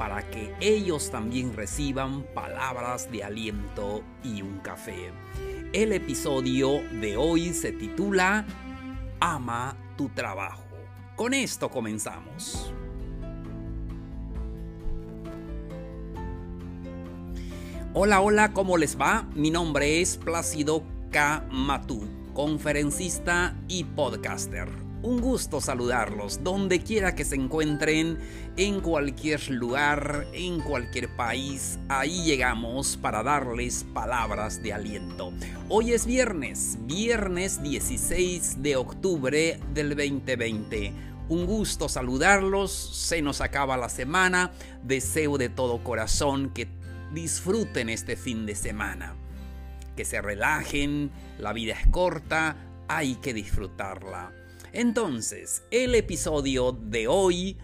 para que ellos también reciban palabras de aliento y un café. El episodio de hoy se titula Ama tu trabajo. Con esto comenzamos. Hola, hola, ¿cómo les va? Mi nombre es Plácido K. Matú, conferencista y podcaster un gusto saludarlos donde quiera que se encuentren, en cualquier lugar, en cualquier país. Ahí llegamos para darles palabras de aliento. Hoy es viernes, viernes 16 de octubre del 2020. Un gusto saludarlos, se nos acaba la semana. Deseo de todo corazón que disfruten este fin de semana. Que se relajen, la vida es corta, hay que disfrutarla. Entonces, el episodio de hoy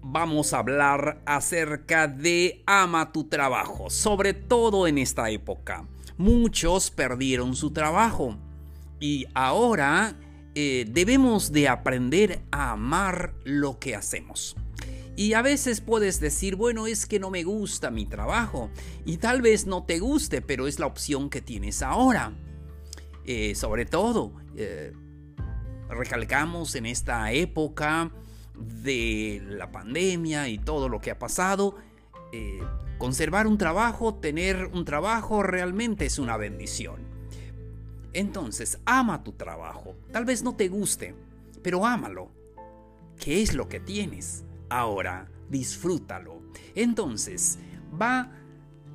vamos a hablar acerca de ama tu trabajo, sobre todo en esta época. Muchos perdieron su trabajo y ahora eh, debemos de aprender a amar lo que hacemos. Y a veces puedes decir, bueno, es que no me gusta mi trabajo. Y tal vez no te guste, pero es la opción que tienes ahora. Eh, sobre todo, eh, recalcamos en esta época de la pandemia y todo lo que ha pasado, eh, conservar un trabajo, tener un trabajo realmente es una bendición. Entonces, ama tu trabajo. Tal vez no te guste, pero ámalo. ¿Qué es lo que tienes? Ahora, disfrútalo. Entonces, va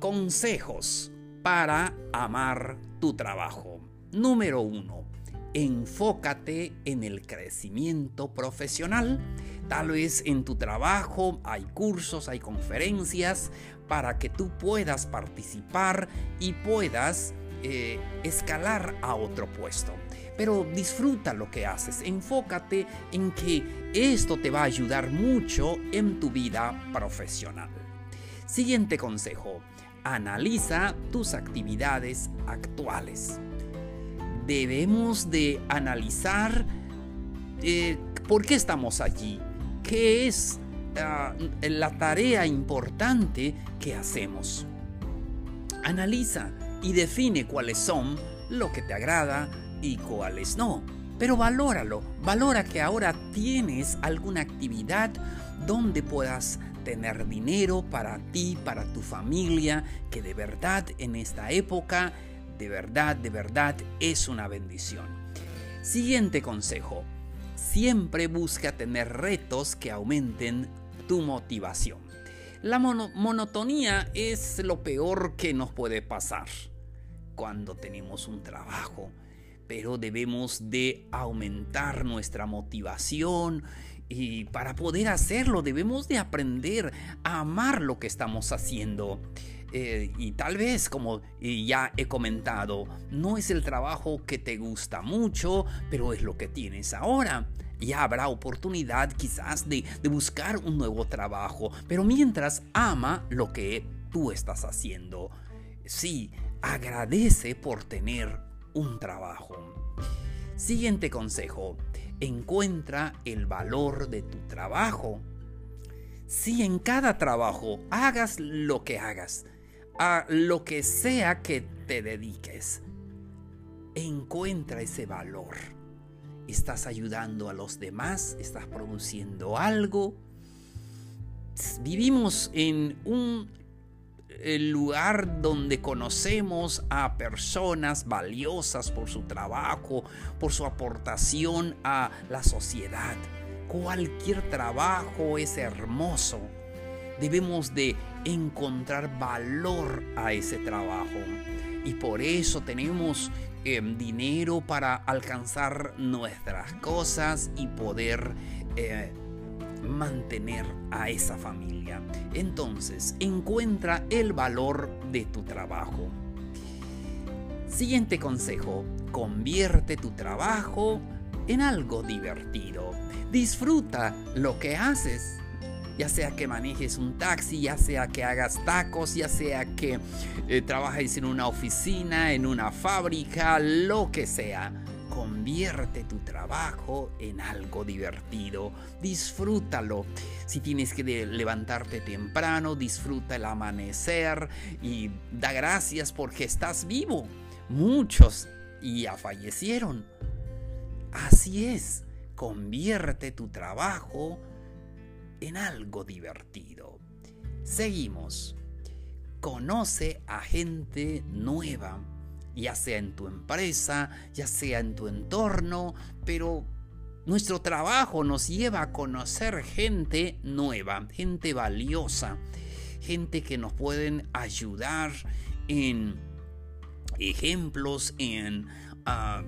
consejos para amar tu trabajo. Número uno, enfócate en el crecimiento profesional. Tal vez en tu trabajo hay cursos, hay conferencias para que tú puedas participar y puedas eh, escalar a otro puesto. Pero disfruta lo que haces, enfócate en que esto te va a ayudar mucho en tu vida profesional. Siguiente consejo, analiza tus actividades actuales debemos de analizar eh, por qué estamos allí, qué es ah, la tarea importante que hacemos. Analiza y define cuáles son lo que te agrada y cuáles no. Pero valóralo, valora que ahora tienes alguna actividad donde puedas tener dinero para ti, para tu familia, que de verdad en esta época de verdad, de verdad es una bendición. Siguiente consejo. Siempre busca tener retos que aumenten tu motivación. La monotonía es lo peor que nos puede pasar cuando tenemos un trabajo, pero debemos de aumentar nuestra motivación y para poder hacerlo debemos de aprender a amar lo que estamos haciendo. Eh, y tal vez, como ya he comentado, no es el trabajo que te gusta mucho, pero es lo que tienes ahora. Ya habrá oportunidad quizás de, de buscar un nuevo trabajo, pero mientras ama lo que tú estás haciendo. Sí, agradece por tener un trabajo. Siguiente consejo, encuentra el valor de tu trabajo. Si en cada trabajo hagas lo que hagas, a lo que sea que te dediques. Encuentra ese valor. Estás ayudando a los demás, estás produciendo algo. Vivimos en un eh, lugar donde conocemos a personas valiosas por su trabajo, por su aportación a la sociedad. Cualquier trabajo es hermoso debemos de encontrar valor a ese trabajo. Y por eso tenemos em, dinero para alcanzar nuestras cosas y poder eh, mantener a esa familia. Entonces, encuentra el valor de tu trabajo. Siguiente consejo, convierte tu trabajo en algo divertido. Disfruta lo que haces. Ya sea que manejes un taxi, ya sea que hagas tacos, ya sea que eh, trabajes en una oficina, en una fábrica, lo que sea. Convierte tu trabajo en algo divertido. Disfrútalo. Si tienes que levantarte temprano, disfruta el amanecer y da gracias porque estás vivo. Muchos ya fallecieron. Así es, convierte tu trabajo en algo divertido. Seguimos. Conoce a gente nueva, ya sea en tu empresa, ya sea en tu entorno, pero nuestro trabajo nos lleva a conocer gente nueva, gente valiosa, gente que nos pueden ayudar en ejemplos, en ah,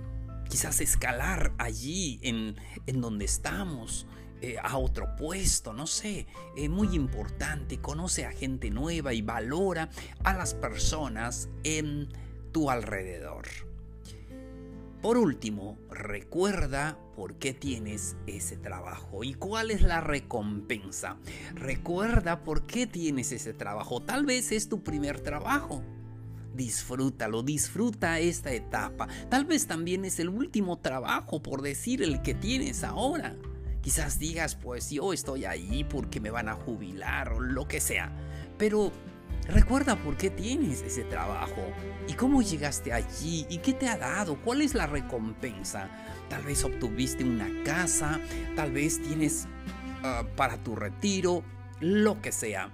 quizás escalar allí en, en donde estamos. Eh, a otro puesto, no sé, es muy importante, conoce a gente nueva y valora a las personas en tu alrededor. Por último, recuerda por qué tienes ese trabajo y cuál es la recompensa. Recuerda por qué tienes ese trabajo. Tal vez es tu primer trabajo disfrútalo, disfruta esta etapa. Tal vez también es el último trabajo, por decir, el que tienes ahora. Quizás digas, pues yo estoy ahí porque me van a jubilar o lo que sea. Pero recuerda por qué tienes ese trabajo y cómo llegaste allí y qué te ha dado, cuál es la recompensa. Tal vez obtuviste una casa, tal vez tienes ah, para tu retiro, lo que sea.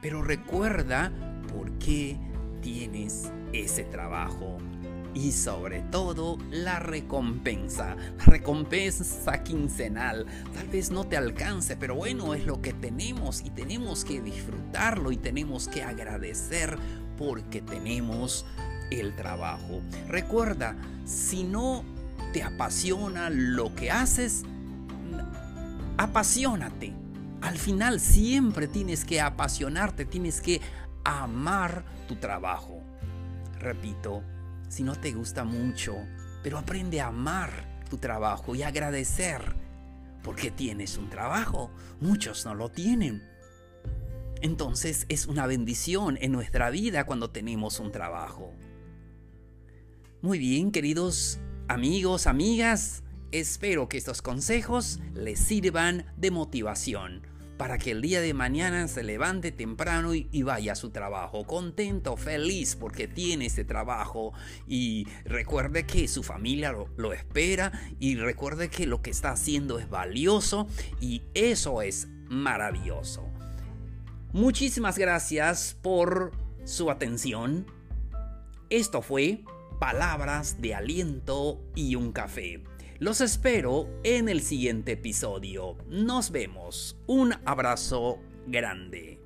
Pero recuerda por qué tienes ese trabajo. Y sobre todo la recompensa, la recompensa quincenal. Tal vez no te alcance, pero bueno, es lo que tenemos y tenemos que disfrutarlo y tenemos que agradecer porque tenemos el trabajo. Recuerda, si no te apasiona lo que haces, apasionate. Al final siempre tienes que apasionarte, tienes que amar tu trabajo. Repito, si no te gusta mucho, pero aprende a amar tu trabajo y agradecer porque tienes un trabajo. Muchos no lo tienen. Entonces es una bendición en nuestra vida cuando tenemos un trabajo. Muy bien, queridos amigos, amigas, espero que estos consejos les sirvan de motivación para que el día de mañana se levante temprano y, vaya a su trabajo, contento, feliz porque tiene ese trabajo y recuerde que su familia lo, lo espera y recuerde que lo que está haciendo es valioso y eso es maravilloso. Muchísimas gracias por su atención. Esto fue Palabras de Aliento y un Café. Los espero en el siguiente episodio. Nos vemos. Un abrazo grande.